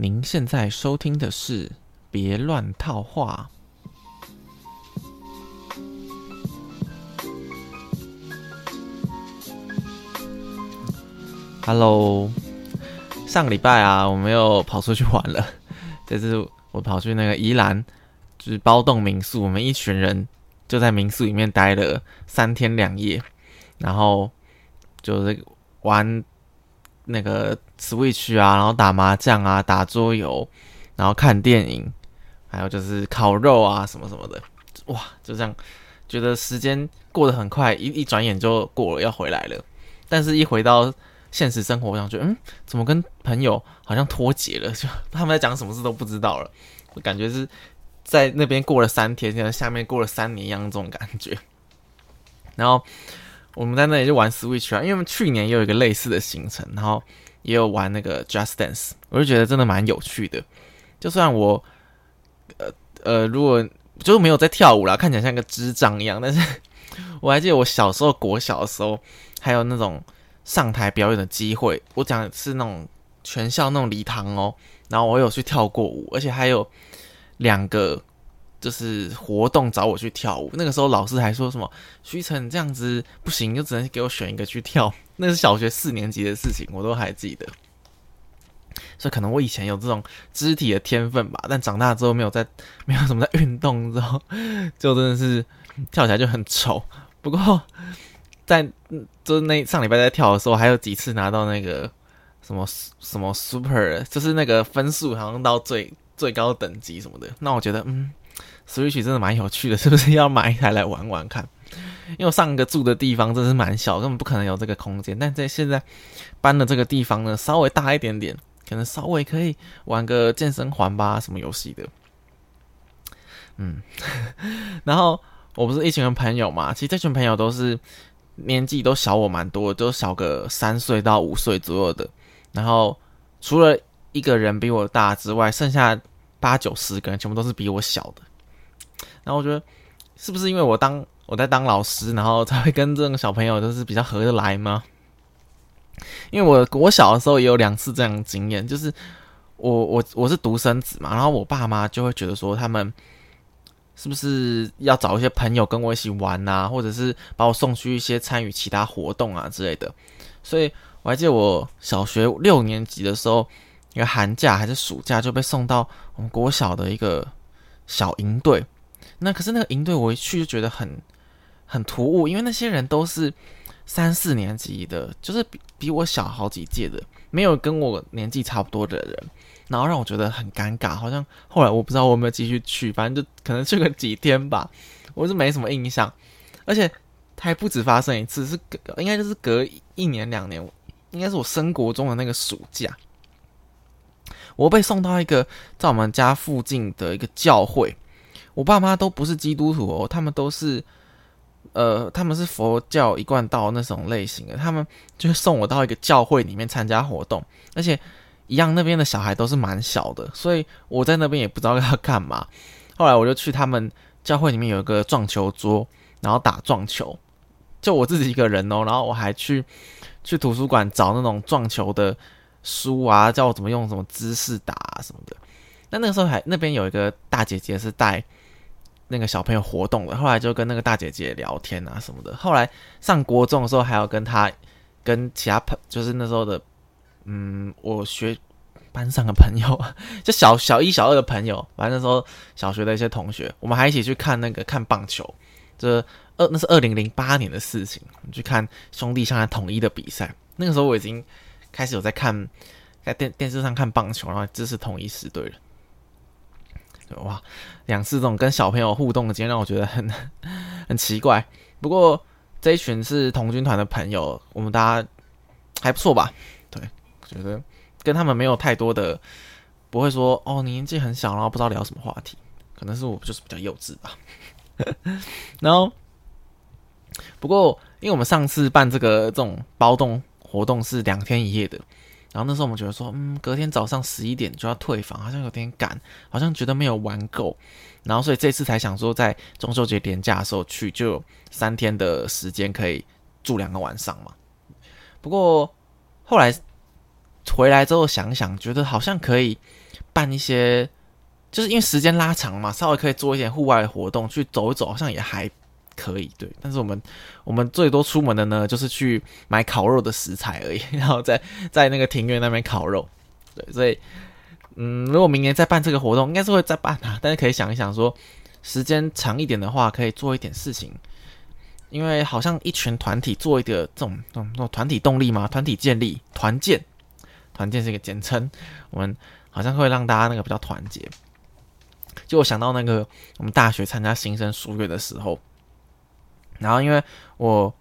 您现在收听的是《别乱套话》。Hello，上个礼拜啊，我们又跑出去玩了。这次我跑去那个宜兰，就是包栋民宿，我们一群人就在民宿里面待了三天两夜，然后就是玩那个 Switch 啊，然后打麻将啊，打桌游，然后看电影，还有就是烤肉啊，什么什么的。哇，就这样，觉得时间过得很快，一一转眼就过了，要回来了。但是，一回到现实生活，我想觉，嗯，怎么跟朋友好像脱节了？就他们在讲什么事都不知道了。感觉是在那边过了三天，现在下面过了三年一样这种感觉。然后我们在那里就玩 Switch 啊，因为我们去年也有一个类似的行程，然后也有玩那个 Just Dance，我就觉得真的蛮有趣的。就算我呃呃，如果就是没有在跳舞啦，看起来像个智障一样，但是 我还记得我小时候国小的时候，还有那种。上台表演的机会，我讲是那种全校那种礼堂哦，然后我有去跳过舞，而且还有两个就是活动找我去跳舞。那个时候老师还说什么徐晨这样子不行，就只能给我选一个去跳。那是小学四年级的事情，我都还记得。所以可能我以前有这种肢体的天分吧，但长大之后没有在没有什么在运动之后，就真的是跳起来就很丑。不过。在就是那上礼拜在跳的时候，还有几次拿到那个什么什么 super，就是那个分数好像到最最高等级什么的。那我觉得，嗯，Switch 真的蛮有趣的，是不是要买一台来玩玩看？因为我上一个住的地方真是蛮小，根本不可能有这个空间。但在现在搬的这个地方呢，稍微大一点点，可能稍微可以玩个健身环吧，什么游戏的。嗯，然后我不是一群朋友嘛，其实这群朋友都是。年纪都小我蛮多，都小个三岁到五岁左右的。然后除了一个人比我大之外，剩下八九十个人全部都是比我小的。然后我觉得是不是因为我当我在当老师，然后才会跟这种小朋友都是比较合得来吗？因为我我小的时候也有两次这样的经验，就是我我我是独生子嘛，然后我爸妈就会觉得说他们。是不是要找一些朋友跟我一起玩呐，或者是把我送去一些参与其他活动啊之类的？所以我还记得我小学六年级的时候，一个寒假还是暑假就被送到我们国小的一个小营队。那可是那个营队我一去就觉得很很突兀，因为那些人都是三四年级的，就是比比我小好几届的，没有跟我年纪差不多的人。然后让我觉得很尴尬，好像后来我不知道我有没有继续去，反正就可能去个几天吧，我是没什么印象。而且还不止发生一次，是隔应该就是隔一年两年，应该是我升国中的那个暑假，我被送到一个在我们家附近的一个教会。我爸妈都不是基督徒哦，他们都是呃他们是佛教一贯道那种类型的，他们就送我到一个教会里面参加活动，而且。一样，那边的小孩都是蛮小的，所以我在那边也不知道要干嘛。后来我就去他们教会里面有一个撞球桌，然后打撞球，就我自己一个人哦。然后我还去去图书馆找那种撞球的书啊，教我怎么用什么姿势打什么的。那那个时候还那边有一个大姐姐是带那个小朋友活动的，后来就跟那个大姐姐聊天啊什么的。后来上国中的时候还要跟他跟其他朋，就是那时候的。嗯，我学班上的朋友，就小小一、小二的朋友，反正那时候小学的一些同学，我们还一起去看那个看棒球。这二那是二零零八年的事情，我们去看兄弟象统一的比赛。那个时候我已经开始有在看，在电电视上看棒球，然后支持统一十队了。哇，两次这种跟小朋友互动的经验让我觉得很 很奇怪。不过这一群是同军团的朋友，我们大家还不错吧？对觉得跟他们没有太多的，不会说哦，你年纪很小，然后不知道聊什么话题，可能是我就是比较幼稚吧。然后，不过因为我们上次办这个这种包动活动是两天一夜的，然后那时候我们觉得说，嗯，隔天早上十一点就要退房，好像有点赶，好像觉得没有玩够，然后所以这次才想说在中秋节年假的时候去，就有三天的时间可以住两个晚上嘛。不过后来。回来之后想想，觉得好像可以办一些，就是因为时间拉长嘛，稍微可以做一点户外活动，去走一走，好像也还可以。对，但是我们我们最多出门的呢，就是去买烤肉的食材而已，然后在在那个庭院那边烤肉。对，所以嗯，如果明年再办这个活动，应该是会再办啊。但是可以想一想，说时间长一点的话，可以做一点事情。因为好像一群团体做一个这种这种团体动力嘛，团体建立团建，团建是一个简称，我们好像会让大家那个比较团结。就我想到那个我们大学参加新生书院的时候，然后因为我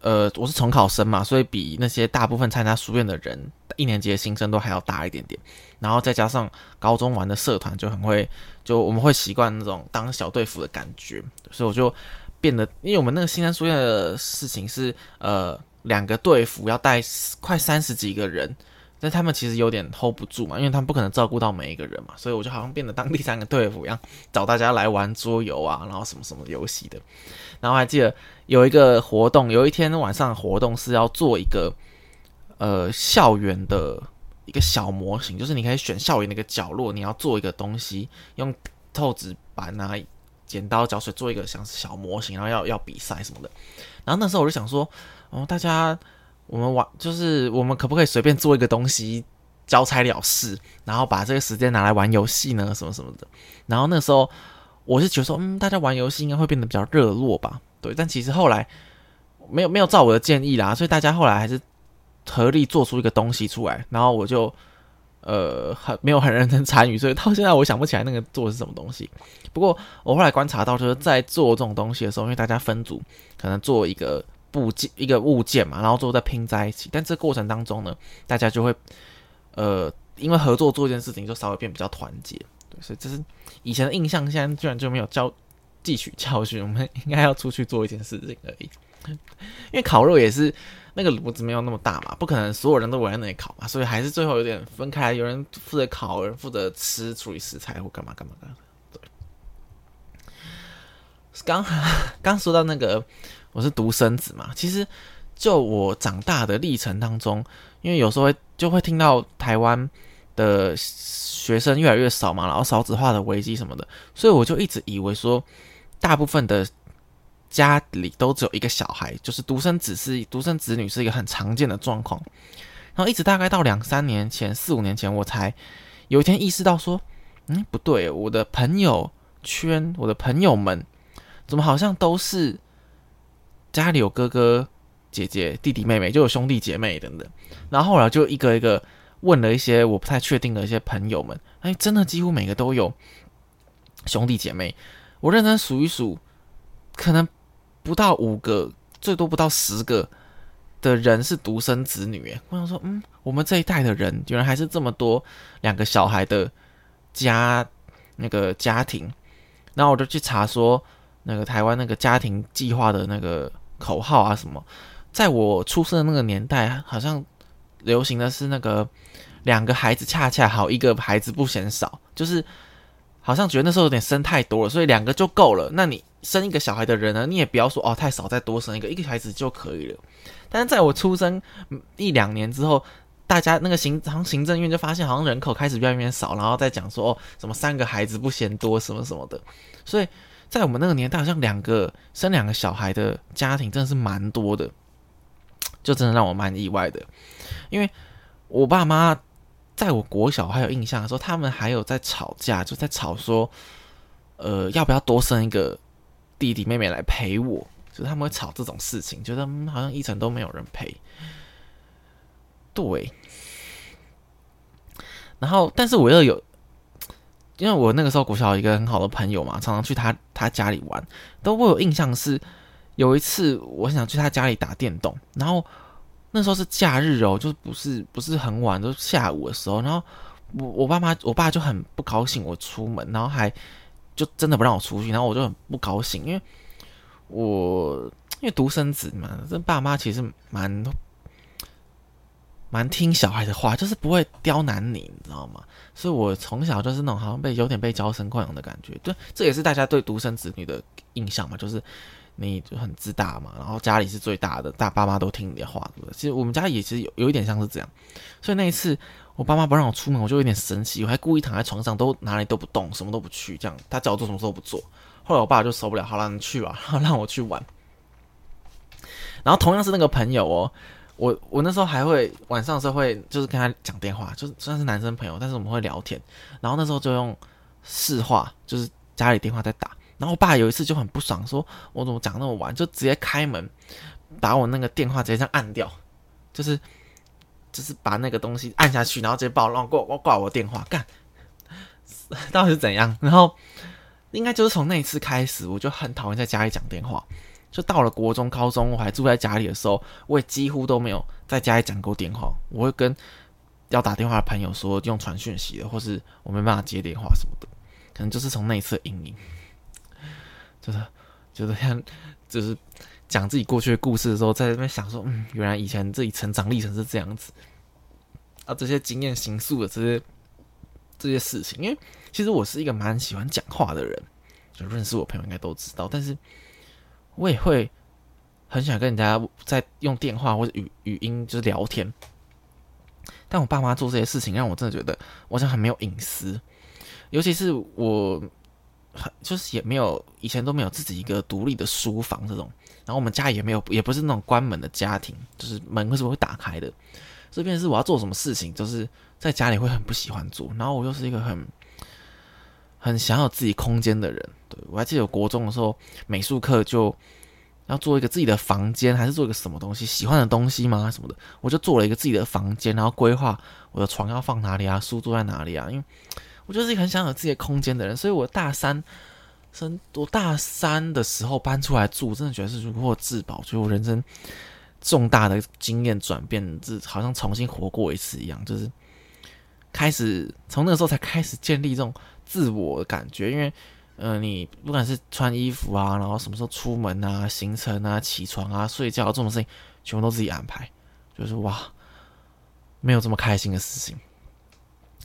呃我是重考生嘛，所以比那些大部分参加书院的人一年级的新生都还要大一点点。然后再加上高中玩的社团就很会，就我们会习惯那种当小队服的感觉，所以我就。变得，因为我们那个新生书院的事情是，呃，两个队服要带快三十几个人，但他们其实有点 hold 不住嘛，因为他们不可能照顾到每一个人嘛，所以我就好像变得当第三个队服一样，找大家来玩桌游啊，然后什么什么游戏的。然后还记得有一个活动，有一天晚上活动是要做一个，呃，校园的一个小模型，就是你可以选校园的一个角落，你要做一个东西，用透纸板啊。剪刀脚水做一个像是小模型，然后要要比赛什么的。然后那时候我就想说，哦，大家我们玩就是我们可不可以随便做一个东西交差了事，然后把这个时间拿来玩游戏呢？什么什么的。然后那时候我是觉得说，嗯，大家玩游戏应该会变得比较热络吧？对。但其实后来没有没有照我的建议啦，所以大家后来还是合力做出一个东西出来。然后我就。呃，很没有很认真参与，所以到现在我想不起来那个做的是什么东西。不过我后来观察到，就是在做这种东西的时候，因为大家分组，可能做一个 部件、一个物件嘛，然后最后再拼在一起。但这过程当中呢，大家就会呃，因为合作做一件事情，就稍微变比较团结。对，所以这是以前的印象，现在居然就没有教汲取教训。我们应该要出去做一件事情而已。因为烤肉也是。那个炉子没有那么大嘛，不可能所有人都围在那里烤嘛，所以还是最后有点分开，有人负责烤，有人负责吃处理食材或干嘛干嘛的。对，刚刚说到那个我是独生子嘛，其实就我长大的历程当中，因为有时候就会听到台湾的学生越来越少嘛，然后少子化的危机什么的，所以我就一直以为说大部分的。家里都只有一个小孩，就是独生子是独生子女是一个很常见的状况。然后一直大概到两三年前、四五年前，我才有一天意识到说，嗯，不对，我的朋友圈、我的朋友们怎么好像都是家里有哥哥姐姐、弟弟妹妹，就有兄弟姐妹等等。然后后来就一个一个问了一些我不太确定的一些朋友们，哎，真的几乎每个都有兄弟姐妹。我认真数一数，可能。不到五个，最多不到十个的人是独生子女。我想说，嗯，我们这一代的人，居然还是这么多两个小孩的家那个家庭。然后我就去查说，那个台湾那个家庭计划的那个口号啊什么，在我出生的那个年代，好像流行的是那个两个孩子恰恰好，一个孩子不嫌少，就是好像觉得那时候有点生太多了，所以两个就够了。那你。生一个小孩的人呢，你也不要说哦太少，再多生一个，一个孩子就可以了。但是在我出生一两年之后，大家那个行行行政院就发现，好像人口开始越来越少，然后再讲说哦什么三个孩子不嫌多什么什么的。所以在我们那个年代，好像两个生两个小孩的家庭真的是蛮多的，就真的让我蛮意外的。因为我爸妈在我国小还有印象的时候，他们还有在吵架，就在吵说，呃要不要多生一个。弟弟妹妹来陪我，就是他们会吵这种事情，觉得好像一层都没有人陪。对，然后但是我又有，因为我那个时候国小一个很好的朋友嘛，常常去他他家里玩，都我有印象是有一次我想去他家里打电动，然后那时候是假日哦，就是不是不是很晚，都下午的时候，然后我我爸妈我爸就很不高兴我出门，然后还。就真的不让我出去，然后我就很不高兴，因为我因为独生子嘛，这爸妈其实蛮蛮听小孩的话，就是不会刁难你，你知道吗？所以我从小就是那种好像被有点被娇生惯养的感觉。对，这也是大家对独生子女的印象嘛，就是你就很自大嘛，然后家里是最大的，大爸妈都听你的话，对不对？其实我们家也其实有有一点像是这样，所以那一次我爸妈不让我出门，我就有点生气，我还故意躺在床上，都哪里都不动，什么都不去，这样他叫我做什么都不做。后来我爸就受不了，好了，你去吧，然后让我去玩。然后同样是那个朋友哦，我我那时候还会晚上的时候会就是跟他讲电话，就是虽然是男生朋友，但是我们会聊天。然后那时候就用市话，就是家里电话在打。然后我爸有一次就很不爽，说我怎么讲那么晚，就直接开门，把我那个电话直接这样按掉，就是就是把那个东西按下去，然后直接把我让挂挂挂我电话，干，到底是怎样？然后应该就是从那一次开始，我就很讨厌在家里讲电话。就到了国中、高中，我还住在家里的时候，我也几乎都没有在家里讲过电话。我会跟要打电话的朋友说用传讯息的，或是我没办法接电话什么的，可能就是从那一次阴影。就是就是像就是讲自己过去的故事的时候，在那边想说，嗯，原来以前自己成长历程是这样子啊，这些经验形塑的这些这些事情。因为其实我是一个蛮喜欢讲话的人，就认识我朋友应该都知道。但是我也会很想跟人家在用电话或者语语音就是聊天，但我爸妈做这些事情，让我真的觉得我好像很没有隐私，尤其是我很。就是也没有以前都没有自己一个独立的书房这种，然后我们家也没有，也不是那种关门的家庭，就是门为什么会打开的？这边是我要做什么事情，就是在家里会很不喜欢做。然后我又是一个很很想要自己空间的人。对我还记得国中的时候，美术课就要做一个自己的房间，还是做一个什么东西喜欢的东西吗？什么的，我就做了一个自己的房间，然后规划我的床要放哪里啊，书桌在哪里啊，因为。我就是一个很想有自己的空间的人，所以我大三生，我大三的时候搬出来住，真的觉得是如获至宝，就我人生重大的经验转变，这好像重新活过一次一样，就是开始从那个时候才开始建立这种自我的感觉，因为，呃，你不管是穿衣服啊，然后什么时候出门啊，行程啊，起床啊，睡觉这种事情，全部都自己安排，就是哇，没有这么开心的事情。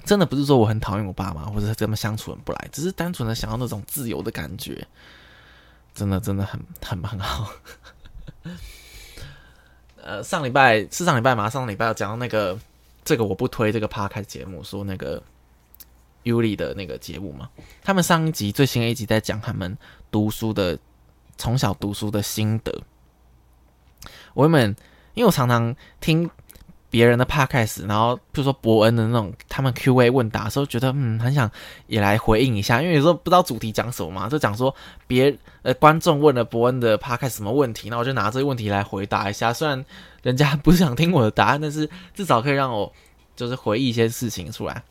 真的不是说我很讨厌我爸妈，或者跟他们相处很不来，只是单纯的想要那种自由的感觉。真的真的很很很好。呃，上礼拜是上礼拜吗？上礼拜要讲到那个这个我不推这个趴开节目，说那个尤里的那个节目嘛。他们上一集最新的一集在讲他们读书的从小读书的心得。我们因为我常常听。别人的 podcast，然后比如说伯恩的那种，他们 Q&A 问答的时候，觉得嗯很想也来回应一下，因为有时候不知道主题讲什么嘛，就讲说别呃观众问了伯恩的 podcast 什么问题，那我就拿这个问题来回答一下。虽然人家不是想听我的答案，但是至少可以让我就是回忆一些事情出来。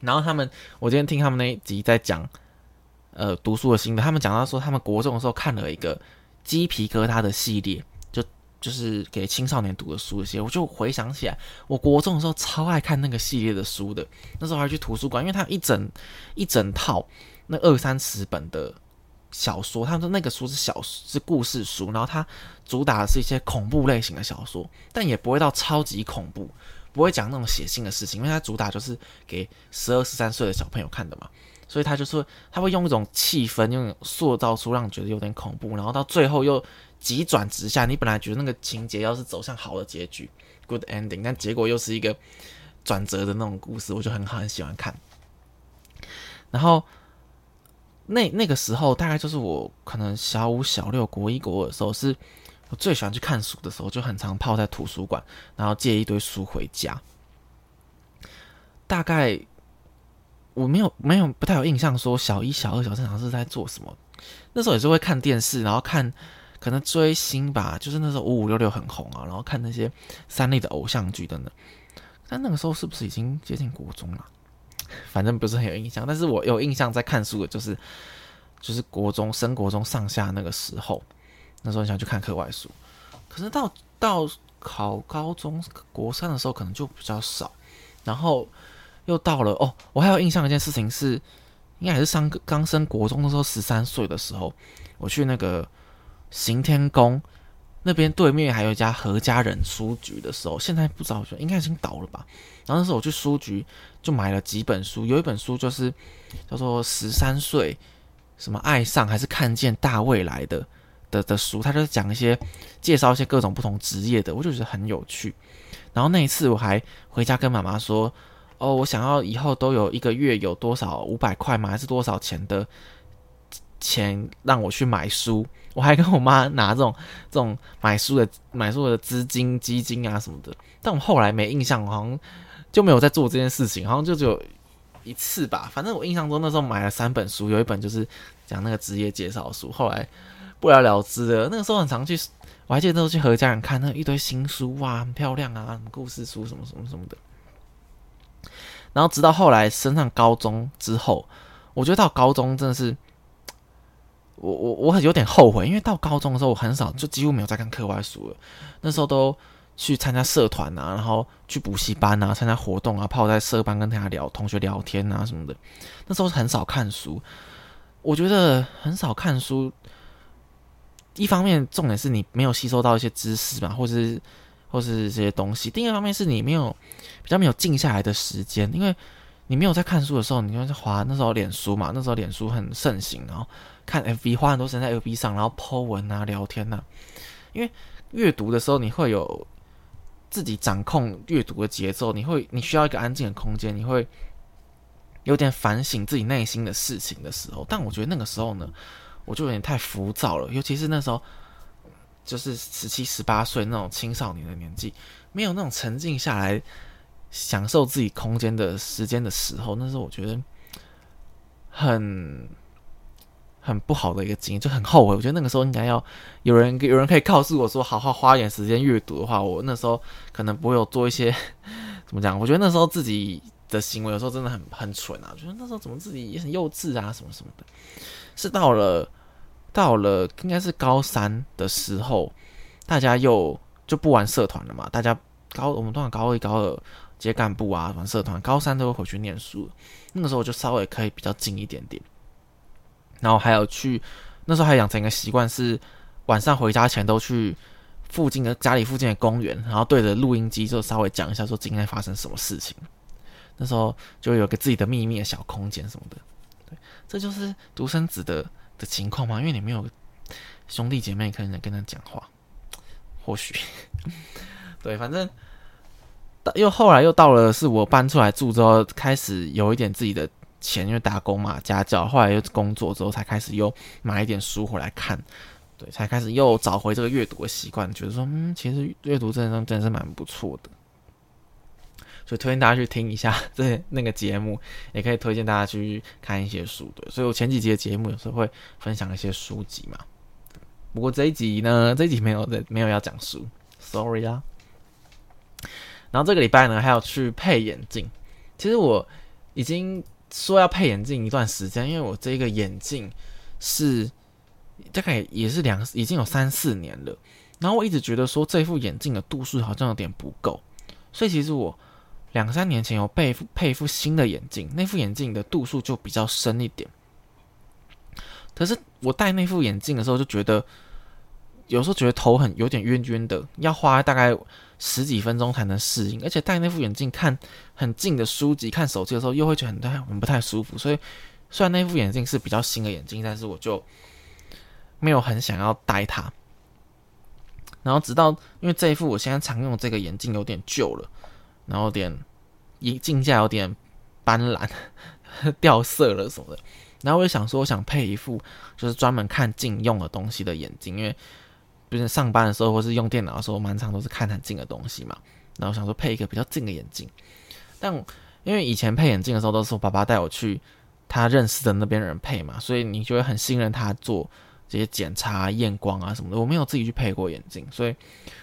然后他们，我今天听他们那一集在讲呃读书的心得，他们讲到说他们国中的时候看了一个鸡皮疙瘩的系列。就就是给青少年读的书一些，我就回想起来，我国中的时候超爱看那个系列的书的。那时候还去图书馆，因为它一整一整套那二三十本的小说，他说那个书是小是故事书，然后它主打的是一些恐怖类型的小说，但也不会到超级恐怖，不会讲那种血腥的事情，因为它主打就是给十二十三岁的小朋友看的嘛，所以他就说他会用一种气氛，用塑造出让你觉得有点恐怖，然后到最后又。急转直下，你本来觉得那个情节要是走向好的结局，good ending，但结果又是一个转折的那种故事，我就很好很喜欢看。然后那那个时候，大概就是我可能小五、小六、国一、国二的时候，是我最喜欢去看书的时候，就很常泡在图书馆，然后借一堆书回家。大概我没有没有不太有印象，说小一、小二、小三常是在做什么。那时候也是会看电视，然后看。可能追星吧，就是那时候五五六六很红啊，然后看那些三立的偶像剧等等。但那个时候是不是已经接近国中了？反正不是很有印象。但是我有印象在看书的，就是就是国中升国中上下那个时候，那时候很想去看课外书。可是到到考高中国三的时候，可能就比较少。然后又到了哦，我还有印象一件事情是，应该还是上刚升国中的时候，十三岁的时候，我去那个。行天宫那边对面还有一家何家人书局的时候，现在不知道，应该已经倒了吧。然后那时候我去书局就买了几本书，有一本书就是叫做《十三岁什么爱上还是看见大未来的的的书，他就是讲一些介绍一些各种不同职业的，我就觉得很有趣。然后那一次我还回家跟妈妈说：“哦，我想要以后都有一个月有多少五百块吗？还是多少钱的钱让我去买书？”我还跟我妈拿这种这种买书的买书的资金基金啊什么的。但我后来没印象，好像就没有在做这件事情，好像就只有一次吧。反正我印象中那时候买了三本书，有一本就是讲那个职业介绍书，后来不了了之了。那个时候很常去。我还记得那时候去和家人看那一堆新书哇，很漂亮啊，什么故事书什么什么什么的。然后直到后来升上高中之后，我觉得到高中真的是，我我我很有点后悔，因为到高中的时候我很少就几乎没有在看课外书了。那时候都去参加社团啊，然后去补习班啊，参加活动啊，泡在社班跟大家聊同学聊天啊什么的。那时候很少看书，我觉得很少看书。一方面，重点是你没有吸收到一些知识嘛，或是，或是这些东西。另一方面，是你没有比较没有静下来的时间，因为你没有在看书的时候，你就在滑那时候脸书嘛，那时候脸书很盛行，然后看 FB，花很多时间在 FB 上，然后 Po 文啊、聊天呐。因为阅读的时候，你会有自己掌控阅读的节奏，你会你需要一个安静的空间，你会有点反省自己内心的事情的时候。但我觉得那个时候呢。我就有点太浮躁了，尤其是那时候，就是十七、十八岁那种青少年的年纪，没有那种沉静下来享受自己空间的时间的时候，那时候我觉得很很不好的一个经验，就很后悔。我觉得那个时候应该要有人 有人可以告诉我说，好好花点时间阅读的话，我那时候可能不会有做一些 怎么讲？我觉得那时候自己的行为有时候真的很很蠢啊，觉得那时候怎么自己也很幼稚啊，什么什么的，是到了。到了应该是高三的时候，大家又就不玩社团了嘛。大家高我们通常高一、高二接干部啊，玩社团。高三都会回去念书，那个时候就稍微可以比较近一点点。然后还有去那时候还养成一个习惯，是晚上回家前都去附近的家里附近的公园，然后对着录音机就稍微讲一下说今天发生什么事情。那时候就有个自己的秘密的小空间什么的。这就是独生子的。的情况吗？因为你没有兄弟姐妹可能跟他讲话，或许 对，反正又后来又到了是我搬出来住之后，开始有一点自己的钱，因为打工嘛，家教，后来又工作之后，才开始又买一点书回来看，对，才开始又找回这个阅读的习惯，觉得说，嗯，其实阅读真的真的是蛮不错的。所以推荐大家去听一下 这那个节目，也可以推荐大家去看一些书。的，所以我前几集的节目有时候会分享一些书籍嘛。不过这一集呢，这一集没有的，没有要讲书，sorry 啊。然后这个礼拜呢，还要去配眼镜。其实我已经说要配眼镜一段时间，因为我这个眼镜是大概也是两已经有三四年了。然后我一直觉得说这副眼镜的度数好像有点不够，所以其实我。两三年前有配配一副新的眼镜，那副眼镜的度数就比较深一点。可是我戴那副眼镜的时候，就觉得有时候觉得头很有点晕晕的，要花大概十几分钟才能适应。而且戴那副眼镜看很近的书籍、看手机的时候，又会觉得很太很不太舒服。所以虽然那副眼镜是比较新的眼镜，但是我就没有很想要戴它。然后直到因为这一副我现在常用这个眼镜有点旧了。然后点一镜架有点斑斓 掉色了什么的，然后我就想说，我想配一副就是专门看镜用的东西的眼镜，因为不是上班的时候或是用电脑的时候，满场都是看很近的东西嘛。然后想说配一个比较近的眼镜，但因为以前配眼镜的时候都是我爸爸带我去他认识的那边人配嘛，所以你就会很信任他做这些检查、验光啊什么的。我没有自己去配过眼镜，所以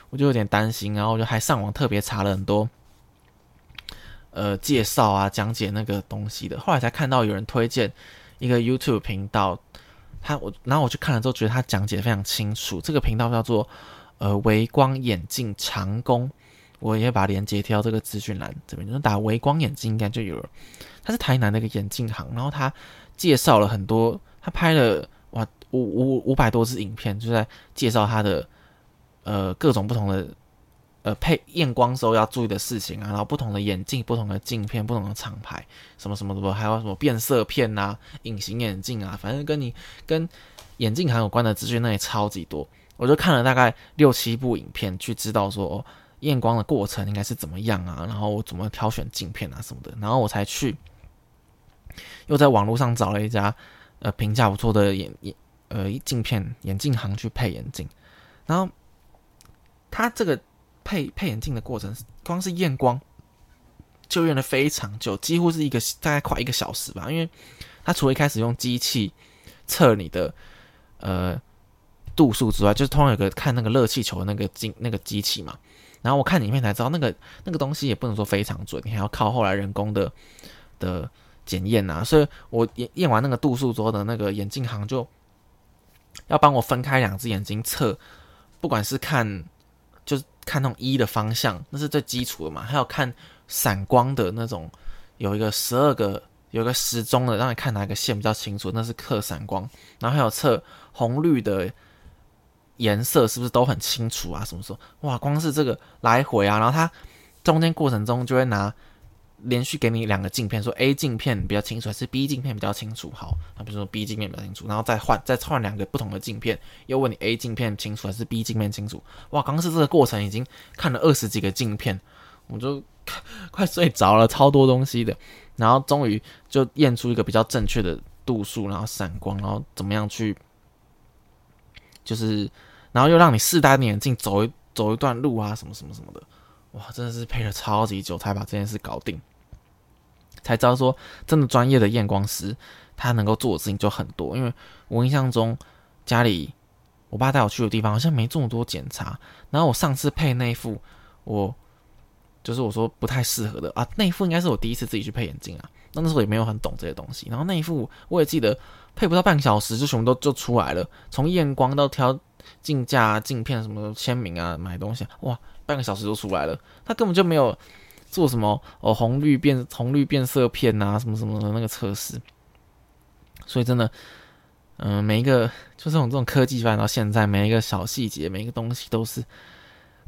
我就有点担心，然后我就还上网特别查了很多。呃，介绍啊，讲解那个东西的，后来才看到有人推荐一个 YouTube 频道，他我然后我去看了之后，觉得他讲解的非常清楚。这个频道叫做呃微光眼镜长工，我也把链接贴到这个资讯栏这边，就打微光眼镜应该就有了。他是台南的一个眼镜行，然后他介绍了很多，他拍了哇五五五百多支影片，就在介绍他的呃各种不同的呃配验光时候要注意的事情啊，然后不同的眼镜、不同的镜片、不同的厂牌，什么什么的，还有什么变色片啊、隐形眼镜啊，反正跟你跟眼镜行有关的资讯那里超级多。我就看了大概六七部影片，去知道说验光的过程应该是怎么样啊，然后我怎么挑选镜片啊什么的，然后我才去又在网络上找了一家呃评价不错的眼眼呃镜片眼镜行去配眼镜，然后他这个配配眼镜的过程，光是验光就验的非常久，几乎是一个大概快一个小时吧，因为他除了一开始用机器测你的呃。度数之外，就是通常有个看那个热气球的那个机那个机器嘛。然后我看影片才知道，那个那个东西也不能说非常准，你还要靠后来人工的的检验啊。所以我验验完那个度数之后的那个眼镜行就要帮我分开两只眼睛测，不管是看就是看那种一的方向，那是最基础的嘛。还有看闪光的那种，有一个十二个有一个时钟的，让你看哪个线比较清楚，那是测闪光。然后还有测红绿的。颜色是不是都很清楚啊？什么时候？哇，光是这个来回啊，然后它中间过程中就会拿连续给你两个镜片，说 A 镜片比较清楚还是 B 镜片比较清楚？好，那比如说 B 镜片比较清楚，然后再换再换两个不同的镜片，又问你 A 镜片清楚还是 B 镜片清楚？哇，刚是这个过程已经看了二十几个镜片，我就 快睡着了，超多东西的，然后终于就验出一个比较正确的度数，然后闪光，然后怎么样去。就是，然后又让你试戴眼镜走一走一段路啊，什么什么什么的，哇，真的是配了超级久才把这件事搞定，才知道说真的专业的验光师他能够做的事情就很多。因为我印象中家里我爸带我去的地方好像没这么多检查，然后我上次配那副，我就是我说不太适合的啊，那副应该是我第一次自己去配眼镜啊，那那时候也没有很懂这些东西，然后那一副我也记得。配不到半个小时，就全部都就出来了。从验光到挑镜架、镜片什么签名啊、买东西，哇，半个小时就出来了。他根本就没有做什么哦红绿变红绿变色片啊什么什么的那个测试。所以真的，嗯，每一个就这种这种科技发展到现在，每一个小细节、每一个东西都是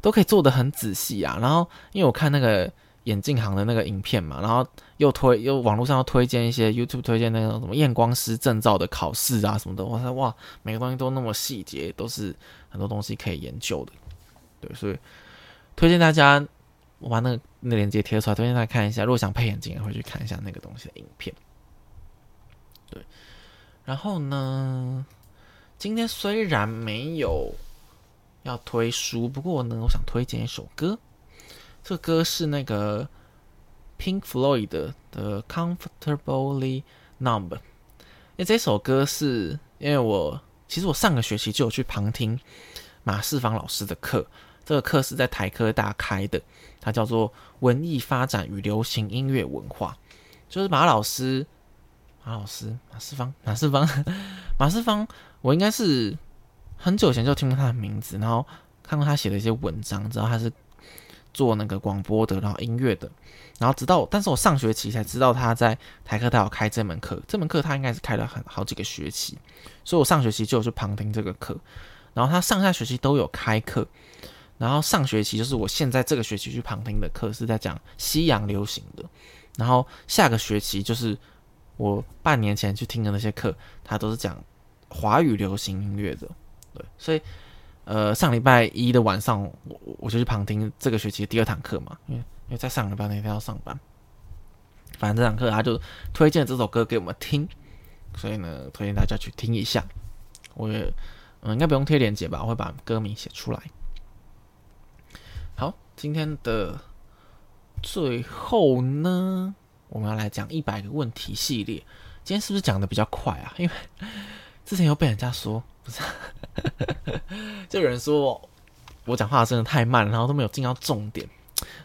都可以做的很仔细啊。然后因为我看那个。眼镜行的那个影片嘛，然后又推又网络上又推荐一些 YouTube 推荐那种什么验光师证照的考试啊什么的，我说哇，每个东西都那么细节，都是很多东西可以研究的，对，所以推荐大家我把那个那链接贴出来，推荐大家看一下，如果想配眼镜，也会去看一下那个东西的影片。对，然后呢，今天虽然没有要推书，不过呢，我想推荐一首歌。这歌是那个 Pink Floyd 的《Comfortably Numb》。因为这首歌是因为我其实我上个学期就有去旁听马世芳老师的课，这个课是在台科大开的，它叫做《文艺发展与流行音乐文化》，就是马老师马老师马世芳马世芳马世芳，我应该是很久以前就听过他的名字，然后看过他写的一些文章，知道他是。做那个广播的，然后音乐的，然后直到，但是我上学期才知道他在台科大有开这门课，这门课他应该是开了很好几个学期，所以我上学期就有去旁听这个课，然后他上下学期都有开课，然后上学期就是我现在这个学期去旁听的课是在讲西洋流行的，然后下个学期就是我半年前去听的那些课，他都是讲华语流行音乐的，对，所以。呃，上礼拜一的晚上，我我就去旁听这个学期的第二堂课嘛，因为因为在上礼拜那天要上班，反正这堂课他就推荐这首歌给我们听，所以呢，推荐大家去听一下。我也嗯，应该不用贴链接吧，我会把歌名写出来。好，今天的最后呢，我们要来讲一百个问题系列。今天是不是讲的比较快啊？因为 之前又被人家说。不是 就有人说我我讲话真的太慢，然后都没有进到重点，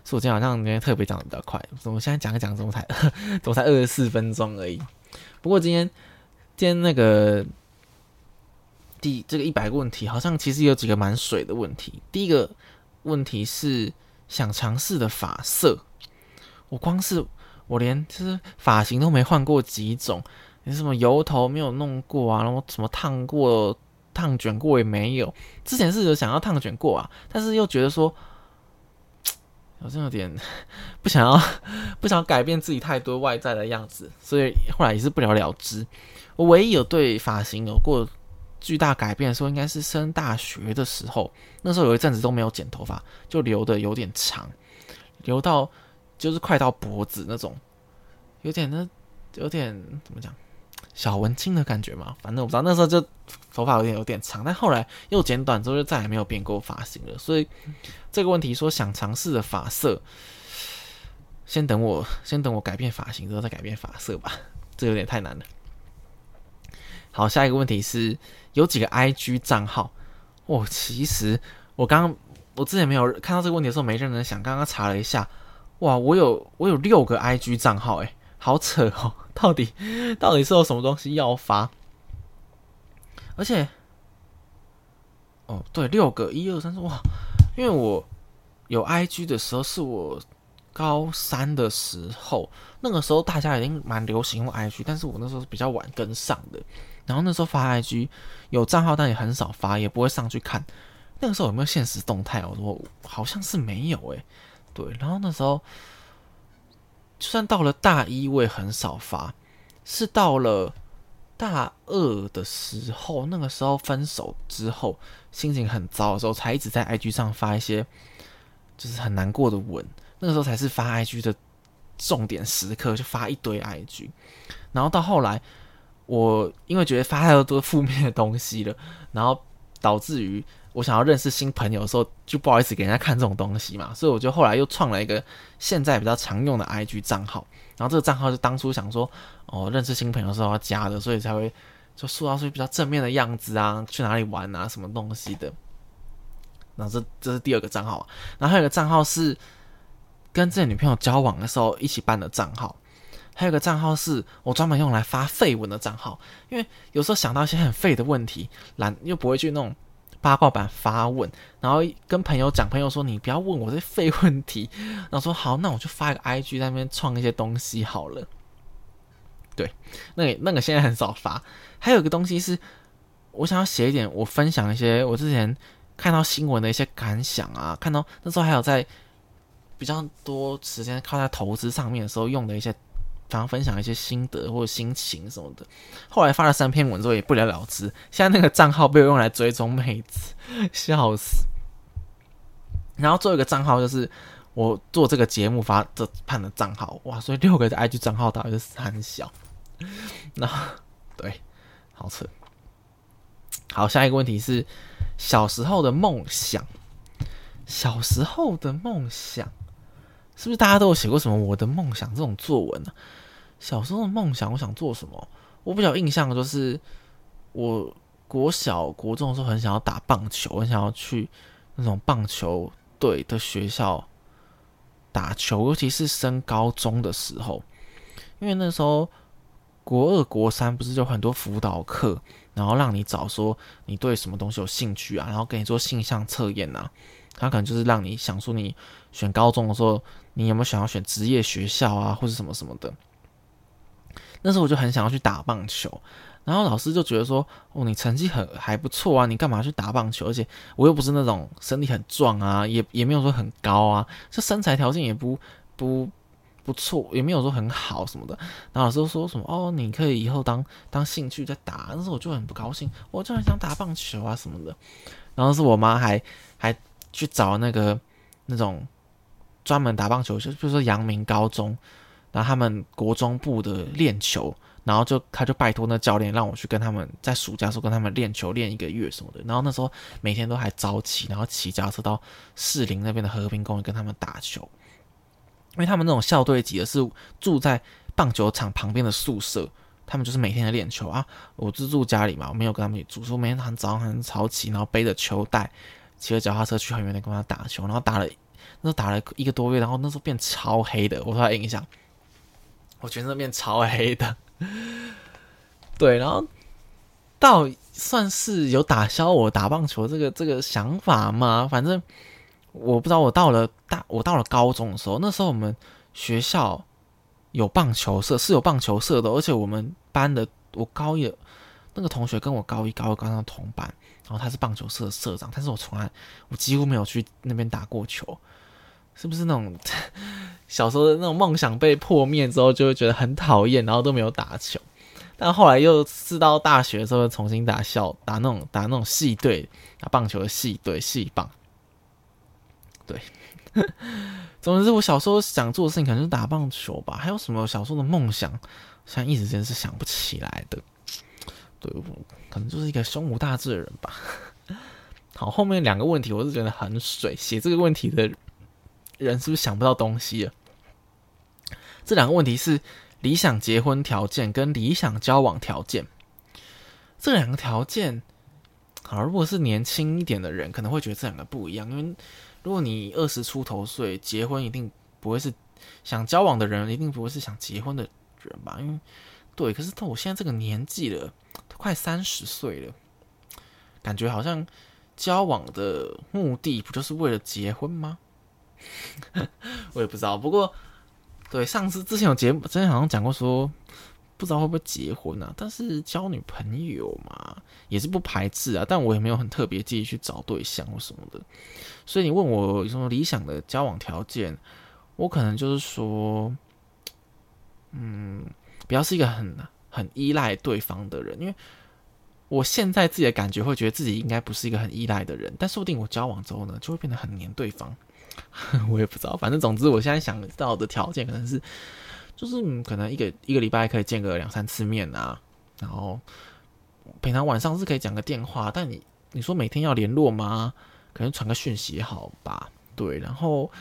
所以我今天好像今天特别讲的比较快。我现在讲一讲，怎么才 怎么才二十四分钟而已？不过今天今天那个第这个一百个问题，好像其实有几个蛮水的问题。第一个问题是想尝试的发色，我光是我连就是发型都没换过几种，你什么油头没有弄过啊，然后什么烫过。烫卷过也没有，之前是有想要烫卷过啊，但是又觉得说好像有点 不想要 不想改变自己太多外在的样子，所以后来也是不了了之。我唯一有对发型有过巨大改变的时候，应该是升大学的时候。那时候有一阵子都没有剪头发，就留的有点长，留到就是快到脖子那种，有点那有点怎么讲？小文青的感觉嘛，反正我不知道那时候就头发有点有点长，但后来又剪短之后就再也没有变过发型了。所以这个问题说想尝试的发色，先等我先等我改变发型之后再改变发色吧，这有点太难了。好，下一个问题是有几个 IG 账号？哦，其实我刚刚我之前没有看到这个问题的时候没认真想，刚刚查了一下，哇，我有我有六个 IG 账号，诶，好扯哦。到底到底是有什么东西要发？而且，哦，对，六个一二三四哇！因为我有 IG 的时候是我高三的时候，那个时候大家已经蛮流行用 IG，但是我那时候是比较晚跟上的。然后那时候发 IG 有账号，但也很少发，也不会上去看。那个时候有没有现实动态？我说好像是没有诶。对，然后那时候。就算到了大一，我也很少发。是到了大二的时候，那个时候分手之后，心情很糟的时候，才一直在 IG 上发一些就是很难过的文。那个时候才是发 IG 的重点时刻，就发一堆 IG。然后到后来，我因为觉得发太多负面的东西了，然后导致于。我想要认识新朋友的时候，就不好意思给人家看这种东西嘛，所以我就后来又创了一个现在比较常用的 IG 账号。然后这个账号是当初想说，哦，认识新朋友的时候要加的，所以才会就塑造出比较正面的样子啊，去哪里玩啊，什么东西的。然后这这是第二个账号，然后还有一个账号是跟这女朋友交往的时候一起办的账号，还有个账号是我专门用来发废文的账号，因为有时候想到一些很废的问题，懒又不会去那种。八卦版发问，然后跟朋友讲，朋友说你不要问我这废问题，然后说好，那我就发一个 IG 在那边创一些东西好了。对，那那个现在很少发。还有一个东西是，我想要写一点，我分享一些我之前看到新闻的一些感想啊，看到那时候还有在比较多时间靠在投资上面的时候用的一些。常分享一些心得或者心情什么的，后来发了三篇文之后也不了了之。现在那个账号被我用来追踪妹子，笑死。然后最后一个账号就是我做这个节目发这判的账号，哇！所以六个的 IG 账号到底是很小。那对，好扯。好，下一个问题是小时候的梦想。小时候的梦想是不是大家都有写过什么我的梦想这种作文呢？小时候的梦想，我想做什么？我比较印象的就是，我国小、国中的时候很想要打棒球，很想要去那种棒球队的学校打球，尤其是升高中的时候，因为那时候国二、国三不是就很多辅导课，然后让你找说你对什么东西有兴趣啊，然后给你做性向测验呐，他可能就是让你想说你选高中的时候，你有没有想要选职业学校啊，或者什么什么的。那时候我就很想要去打棒球，然后老师就觉得说：“哦，你成绩很还不错啊，你干嘛去打棒球？而且我又不是那种身体很壮啊，也也没有说很高啊，这身材条件也不不不错，也没有说很好什么的。”然后老师说什么：“哦，你可以以后当当兴趣再打。”但是我就很不高兴，我就很想打棒球啊什么的。然后是我妈还还去找那个那种专门打棒球，就比如说阳明高中。然后他们国中部的练球，然后就他就拜托那教练让我去跟他们在暑假时候跟他们练球练一个月什么的。然后那时候每天都还早起，然后骑脚车到士林那边的和平公园跟他们打球。因为他们那种校队级的是住在棒球场旁边的宿舍，他们就是每天的练球啊。我是住家里嘛，我没有跟他们一起住，所以每天很早很早起，然后背着球袋，骑着脚踏车去很远的跟他打球，然后打了那时候打了一个多月，然后那时候变超黑的，我有印象。我全身变超黑的，对，然后到算是有打消我打棒球这个这个想法嘛？反正我不知道。我到了大，我到了高中的时候，那时候我们学校有棒球社，是有棒球社的，而且我们班的我高一那个同学跟我高一高二高三同班，然后他是棒球社的社长，但是我从来我几乎没有去那边打过球。是不是那种 小时候的那种梦想被破灭之后，就会觉得很讨厌，然后都没有打球。但后来又是到大学的时候，重新打校打那种打那种系队，打棒球的系队系棒。对，总之我小时候想做的事情可能是打棒球吧。还有什么小时候的梦想，现在一时间是想不起来的。对我，可能就是一个胸无大志的人吧。好，后面两个问题我是觉得很水，写这个问题的人是不是想不到东西了？这两个问题是理想结婚条件跟理想交往条件。这两个条件，好，如果是年轻一点的人，可能会觉得这两个不一样，因为如果你二十出头岁结婚，一定不会是想交往的人，一定不会是想结婚的人吧？因为对，可是到我现在这个年纪了，都快三十岁了，感觉好像。交往的目的不就是为了结婚吗？我也不知道。不过，对上次之前有节目，之前好像讲过说，不知道会不会结婚啊？但是交女朋友嘛，也是不排斥啊。但我也没有很特别介意去找对象或什么的。所以你问我有什么理想的交往条件，我可能就是说，嗯，比较是一个很很依赖对方的人，因为。我现在自己的感觉会觉得自己应该不是一个很依赖的人，但说不定我交往之后呢，就会变得很黏对方。我也不知道，反正总之我现在想到的条件可能是，就是可能一个一个礼拜可以见个两三次面啊，然后平常晚上是可以讲个电话，但你你说每天要联络吗？可能传个讯息好吧？对，然后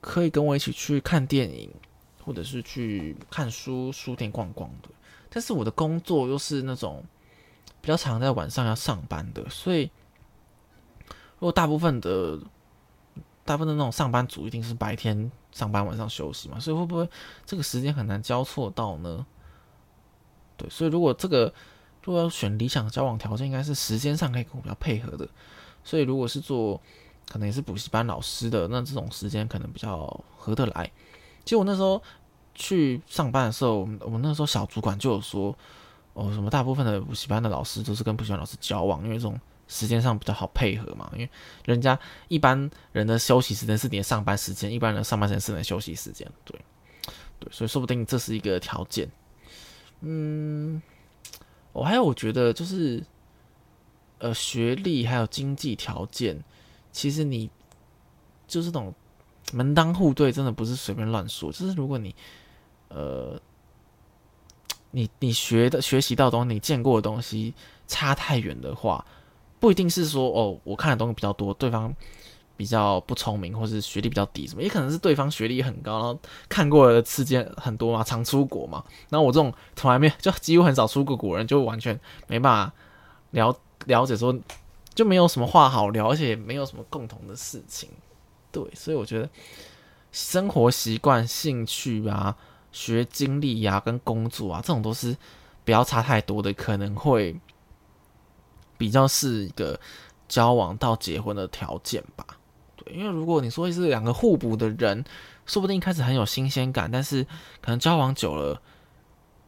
可以跟我一起去看电影，或者是去看书、书店逛逛的。但是我的工作又是那种。比较常在晚上要上班的，所以如果大部分的大部分的那种上班族一定是白天上班，晚上休息嘛，所以会不会这个时间很难交错到呢？对，所以如果这个如果要选理想的交往条件，应该是时间上可以跟我比较配合的。所以如果是做可能也是补习班老师的，那这种时间可能比较合得来。其实我那时候去上班的时候，我们那时候小主管就有说。哦，什么？大部分的补习班的老师都是跟补习班老师交往，因为这种时间上比较好配合嘛。因为人家一般人的休息时间是你的上班时间，一般人上班时间是你的休息时间。对，对，所以说不定这是一个条件。嗯，我还有我觉得就是，呃，学历还有经济条件，其实你就是那种门当户对，真的不是随便乱说。就是如果你，呃。你你学的学习到东西，你见过的东西差太远的话，不一定是说哦，我看的东西比较多，对方比较不聪明，或是学历比较低，什么也可能是对方学历很高，然后看过的次间很多嘛，常出国嘛。然后我这种从来没就几乎很少出过国人，就完全没办法了了解说，就没有什么话好聊，而且没有什么共同的事情。对，所以我觉得生活习惯、兴趣啊。学经历呀，跟工作啊，这种都是不要差太多的，可能会比较是一个交往到结婚的条件吧。对，因为如果你说是两个互补的人，说不定一开始很有新鲜感，但是可能交往久了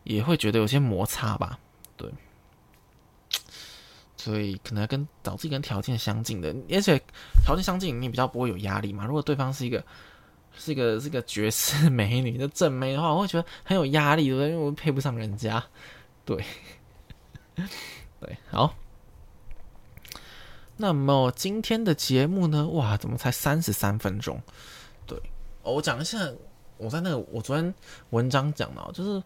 也会觉得有些摩擦吧。对，所以可能跟找自己跟条件相近的，而且条件相近，你比较不会有压力嘛。如果对方是一个。是一个是个绝世美女的正妹的话，我会觉得很有压力，对？因为我配不上人家，对，对，好。那么今天的节目呢？哇，怎么才三十三分钟？对，我讲一下，我在那个我昨天文章讲到，就是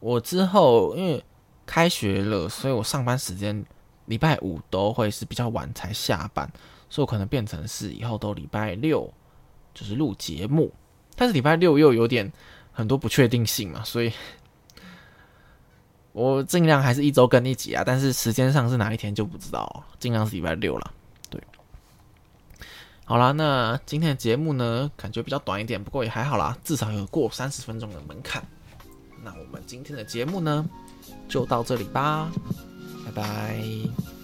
我之后因为开学了，所以我上班时间礼拜五都会是比较晚才下班，所以我可能变成是以后都礼拜六。就是录节目，但是礼拜六又有点很多不确定性嘛，所以我尽量还是一周更一集啊。但是时间上是哪一天就不知道，尽量是礼拜六了。对，好啦，那今天的节目呢，感觉比较短一点，不过也还好啦，至少有过三十分钟的门槛。那我们今天的节目呢，就到这里吧，拜拜。